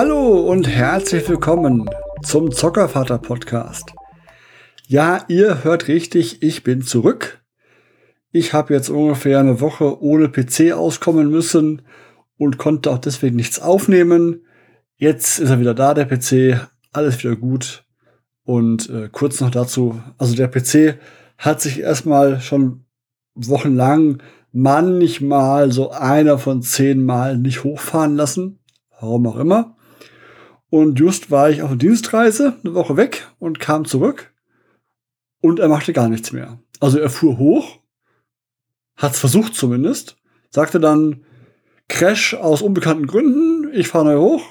Hallo und herzlich willkommen zum Zockervater Podcast. Ja, ihr hört richtig, ich bin zurück. Ich habe jetzt ungefähr eine Woche ohne PC auskommen müssen und konnte auch deswegen nichts aufnehmen. Jetzt ist er wieder da, der PC, alles wieder gut. Und äh, kurz noch dazu, also der PC hat sich erstmal schon wochenlang manchmal so einer von zehn Mal nicht hochfahren lassen. Warum auch immer. Und just war ich auf Dienstreise, eine Woche weg und kam zurück. Und er machte gar nichts mehr. Also er fuhr hoch, hat's versucht zumindest, sagte dann Crash aus unbekannten Gründen, ich fahre neu hoch.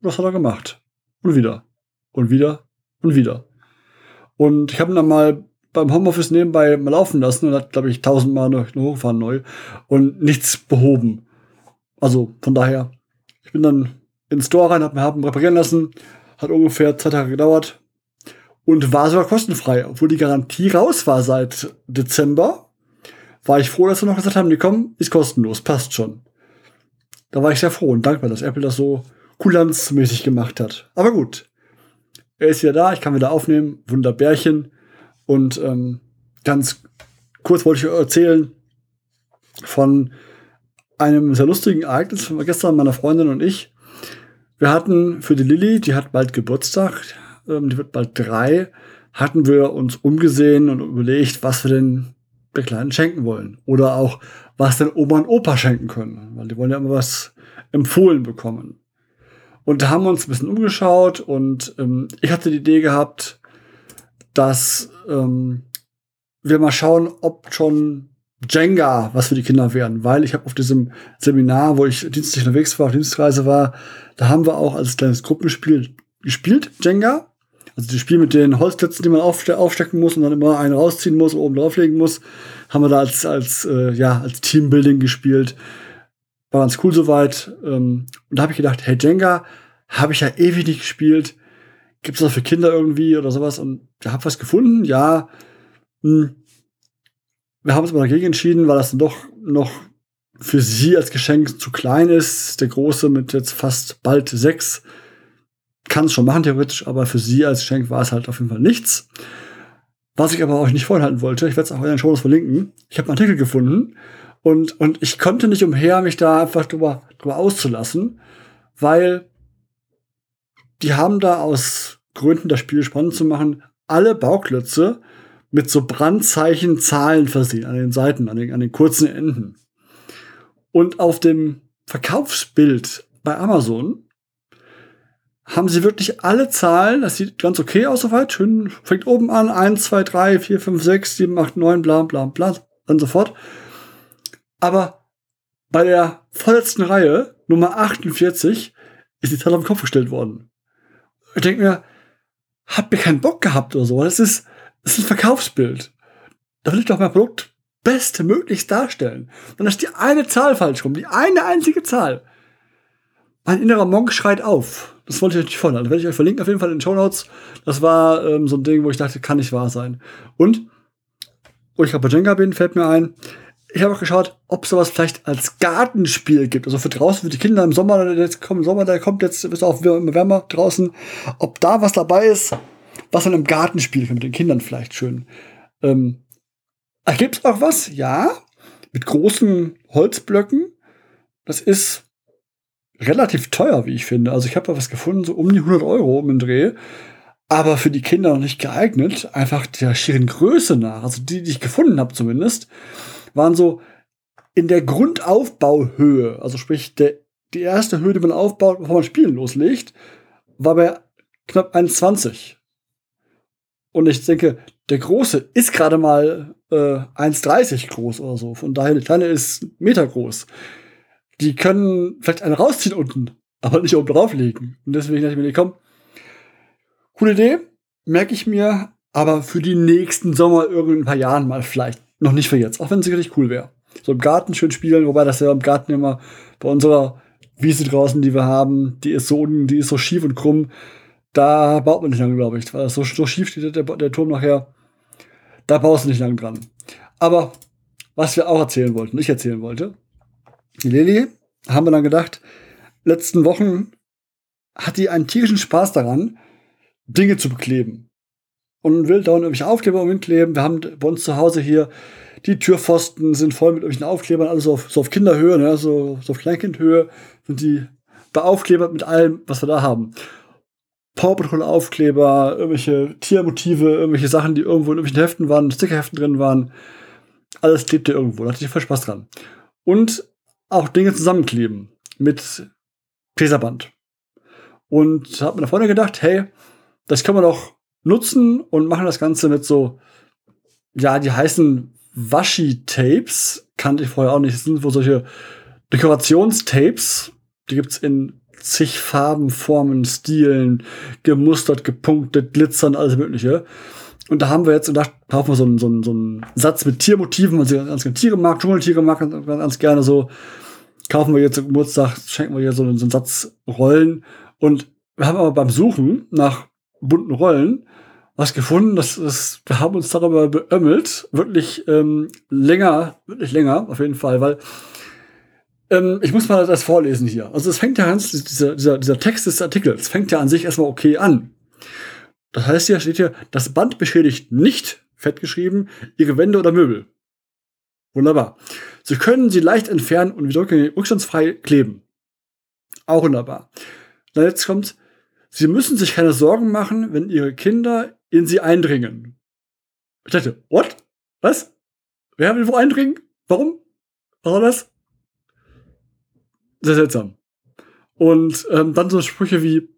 Was hat er gemacht? Und wieder. Und wieder. Und wieder. Und ich habe ihn dann mal beim Homeoffice nebenbei mal laufen lassen und hat, glaube ich, tausendmal noch hochgefahren neu und nichts behoben. Also von daher, ich bin dann in den Store rein, habe mir reparieren lassen, hat ungefähr zwei Tage gedauert und war sogar kostenfrei, obwohl die Garantie raus war seit Dezember. War ich froh, dass sie noch gesagt haben, die kommen, ist kostenlos, passt schon. Da war ich sehr froh und dankbar, dass Apple das so kulanzmäßig gemacht hat. Aber gut, er ist wieder da, ich kann wieder aufnehmen, Wunderbärchen. Und ähm, ganz kurz wollte ich erzählen von einem sehr lustigen Ereignis von gestern meiner Freundin und ich. Wir hatten für die Lilly, die hat bald Geburtstag, ähm, die wird bald drei, hatten wir uns umgesehen und überlegt, was wir denn der Kleinen schenken wollen. Oder auch, was denn Oma und Opa schenken können. Weil die wollen ja immer was empfohlen bekommen. Und da haben wir uns ein bisschen umgeschaut und ähm, ich hatte die Idee gehabt, dass ähm, wir mal schauen, ob schon Jenga was für die Kinder werden, weil ich habe auf diesem Seminar, wo ich dienstlich unterwegs war, auf Dienstreise war, da haben wir auch als kleines Gruppenspiel gespielt, Jenga. Also das Spiel mit den Holzklötzen, die man aufste aufstecken muss und dann immer einen rausziehen muss, oben drauflegen muss, haben wir da als, als, äh, ja, als Teambuilding gespielt. War ganz cool soweit. Ähm, und da habe ich gedacht, hey, Jenga habe ich ja ewig nicht gespielt gibt es das für Kinder irgendwie oder sowas? Und ich habe was gefunden, ja. Hm. Wir haben uns aber dagegen entschieden, weil das doch noch für sie als Geschenk zu klein ist. Der Große mit jetzt fast bald sechs kann es schon machen, theoretisch, aber für sie als Geschenk war es halt auf jeden Fall nichts. Was ich aber euch nicht vorenthalten wollte, ich werde es auch in den Shows verlinken. Ich habe einen Artikel gefunden und, und ich konnte nicht umher, mich da einfach drüber, drüber auszulassen, weil die haben da aus Gründen, das Spiel spannend zu machen, alle Bauklötze mit so Brandzeichen Zahlen versehen an den Seiten, an den, an den kurzen Enden. Und auf dem Verkaufsbild bei Amazon haben sie wirklich alle Zahlen, das sieht ganz okay aus soweit, schön, fängt oben an, 1, 2, 3, 4, 5, 6, 7, 8, 9, bla bla bla, und so fort. Aber bei der vorletzten Reihe, Nummer 48, ist die Zahl auf den Kopf gestellt worden. Ich denke mir, habt ihr keinen Bock gehabt oder so? Das ist, ist ein Verkaufsbild. Da will ich doch mein Produkt bestmöglichst darstellen. Dann ist die eine Zahl falsch rum, die eine einzige Zahl. Mein innerer Monk schreit auf. Das wollte ich euch nicht vorhalten. Das werde ich euch verlinken, auf jeden Fall in den Show Notes. Das war ähm, so ein Ding, wo ich dachte, kann nicht wahr sein. Und, wo ich gerade bei Jenga bin, fällt mir ein, ich habe auch geschaut, ob es sowas vielleicht als Gartenspiel gibt. Also für draußen, für die Kinder im Sommer, jetzt kommt Sommer, der kommt jetzt, ist auch immer wärmer draußen. Ob da was dabei ist, was man im Garten spielen mit den Kindern vielleicht schön. Ähm, gibt es auch was? Ja. Mit großen Holzblöcken. Das ist relativ teuer, wie ich finde. Also ich habe da was gefunden, so um die 100 Euro um den Dreh. Aber für die Kinder noch nicht geeignet. Einfach der schieren Größe nach. Also die, die ich gefunden habe zumindest waren so in der Grundaufbauhöhe, also sprich der, die erste Höhe, die man aufbaut, bevor man Spielen loslegt, war bei knapp 1,20. Und ich denke, der große ist gerade mal äh, 1,30 groß oder so. Von daher, der kleine ist Meter groß. Die können vielleicht einen rausziehen unten, aber nicht oben drauflegen. Und deswegen dachte ich mir, komm, coole Idee, merke ich mir, aber für die nächsten Sommer irgendein paar Jahren mal vielleicht. Noch nicht für jetzt, auch wenn es sicherlich cool wäre. So im Garten schön spielen, wobei das ja im Garten immer bei unserer Wiese draußen, die wir haben, die ist so, die ist so schief und krumm. Da baut man nicht lange, glaube ich, weil so, so schief steht der, der Turm nachher. Da baust du nicht lang dran. Aber was wir auch erzählen wollten, ich erzählen wollte, die Lilly, haben wir dann gedacht, letzten Wochen hat die einen tierischen Spaß daran, Dinge zu bekleben. Und will dauernd irgendwelche Aufkleber umkleben. Wir haben bei uns zu Hause hier die Türpfosten sind voll mit irgendwelchen Aufklebern, alles auf, so auf Kinderhöhe, ne? so, so auf Kleinkindhöhe sind die beaufklebert mit allem, was wir da haben. Paw Patrol Aufkleber, irgendwelche Tiermotive, irgendwelche Sachen, die irgendwo in irgendwelchen Heften waren, Stickerheften drin waren. Alles klebte irgendwo. Da hatte ich voll Spaß dran. Und auch Dinge zusammenkleben mit Peserband. Und da hat meine Freundin gedacht, hey, das können wir doch nutzen und machen das Ganze mit so, ja, die heißen Washi-Tapes. Kannte ich vorher auch nicht. Das sind wohl solche Dekorationstapes. Die gibt's in zig Farben, Formen, Stilen, gemustert, gepunktet, glitzern, alles Mögliche. Und da haben wir jetzt gedacht, kaufen wir so einen, so einen, so einen Satz mit Tiermotiven, sie ganz gerne Tiere mag, Dschungeltiere mag ganz, ganz gerne so. Kaufen wir jetzt zum Geburtstag, schenken wir hier so einen, so einen Satz Rollen. Und wir haben aber beim Suchen nach bunten Rollen was gefunden, das ist, wir haben uns darüber beömmelt, wirklich ähm, länger, wirklich länger, auf jeden Fall, weil ähm, ich muss mal das vorlesen hier. Also es fängt ja an, dieser, dieser, dieser Text des Artikels fängt ja an sich erstmal okay an. Das heißt hier, steht hier, das Band beschädigt nicht, fett geschrieben, Ihre Wände oder Möbel. Wunderbar. Sie können sie leicht entfernen und wieder rückstandsfrei kleben. Auch wunderbar. Dann jetzt kommt, Sie müssen sich keine Sorgen machen, wenn Ihre Kinder in sie eindringen. Ich dachte, what? Was? Wer will wo eindringen? Warum? Was war das? Sehr seltsam. Und ähm, dann so Sprüche wie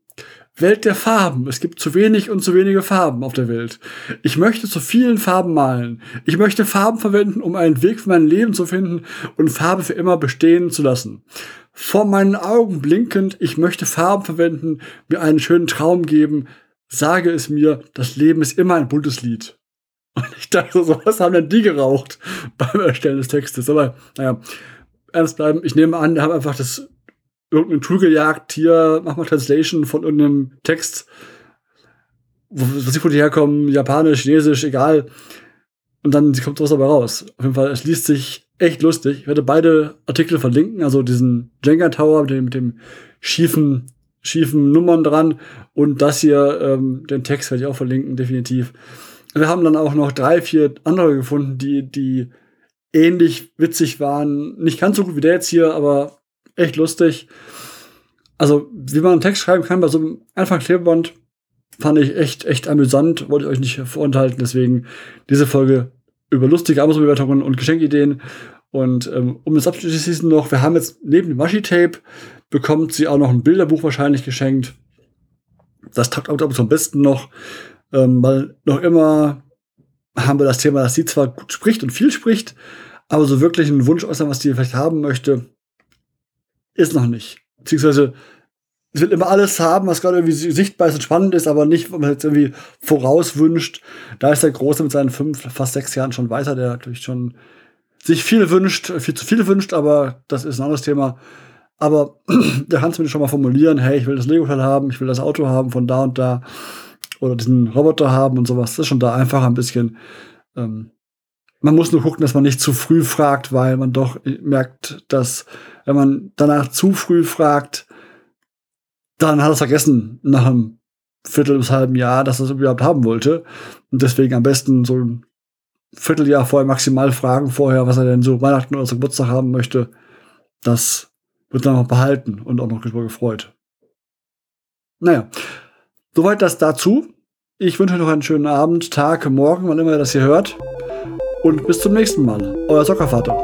Welt der Farben. Es gibt zu wenig und zu wenige Farben auf der Welt. Ich möchte zu vielen Farben malen. Ich möchte Farben verwenden, um einen Weg für mein Leben zu finden und Farbe für immer bestehen zu lassen. Vor meinen Augen blinkend, ich möchte Farben verwenden, mir einen schönen Traum geben, sage es mir, das Leben ist immer ein buntes Lied. Und ich dachte so, was haben denn die geraucht beim Erstellen des Textes? Aber naja, ernst bleiben. Ich nehme an, die haben einfach das irgendein Tool gejagt, hier, mach mal Translation von irgendeinem Text, was sie von dir herkommen, Japanisch, Chinesisch, egal. Und dann kommt sowas dabei raus. Auf jeden Fall, es liest sich echt lustig. Ich werde beide Artikel verlinken, also diesen Jenga Tower mit dem, mit dem schiefen schiefen Nummern dran. Und das hier, ähm, den Text werde ich auch verlinken, definitiv. Wir haben dann auch noch drei, vier andere gefunden, die, die ähnlich witzig waren. Nicht ganz so gut wie der jetzt hier, aber echt lustig. Also, wie man einen Text schreiben kann bei so einem einfachen Klebeband, fand ich echt, echt amüsant. Wollte ich euch nicht vorenthalten. Deswegen diese Folge über lustige Amazon-Bewertungen und Geschenkideen. Und ähm, um das abzuschließen noch, wir haben jetzt neben dem Washi-Tape bekommt sie auch noch ein Bilderbuch wahrscheinlich geschenkt. Das taugt auch am besten noch, ähm, weil noch immer haben wir das Thema, dass sie zwar gut spricht und viel spricht, aber so wirklich einen Wunsch äußern, was die vielleicht haben möchte, ist noch nicht. Beziehungsweise sie will immer alles haben, was gerade irgendwie sichtbar ist und spannend ist, aber nicht, was man jetzt irgendwie vorauswünscht. Da ist der Große mit seinen fünf, fast sechs Jahren schon weiter, der natürlich schon sich viel wünscht, viel zu viel wünscht, aber das ist ein anderes Thema. Aber der kann zumindest schon mal formulieren, hey, ich will das Lego-Teil haben, ich will das Auto haben von da und da oder diesen Roboter haben und sowas. Das ist schon da einfach ein bisschen. Ähm, man muss nur gucken, dass man nicht zu früh fragt, weil man doch merkt, dass wenn man danach zu früh fragt, dann hat es vergessen nach einem Viertel bis halben Jahr, dass es überhaupt haben wollte. Und deswegen am besten so ein Vierteljahr vorher maximal fragen vorher, was er denn so Weihnachten oder so Geburtstag haben möchte. Das wird dann noch behalten und auch noch gefreut. Naja, soweit das dazu. Ich wünsche euch noch einen schönen Abend, Tag, Morgen, wann immer ihr das hier hört. Und bis zum nächsten Mal. Euer Soccervater.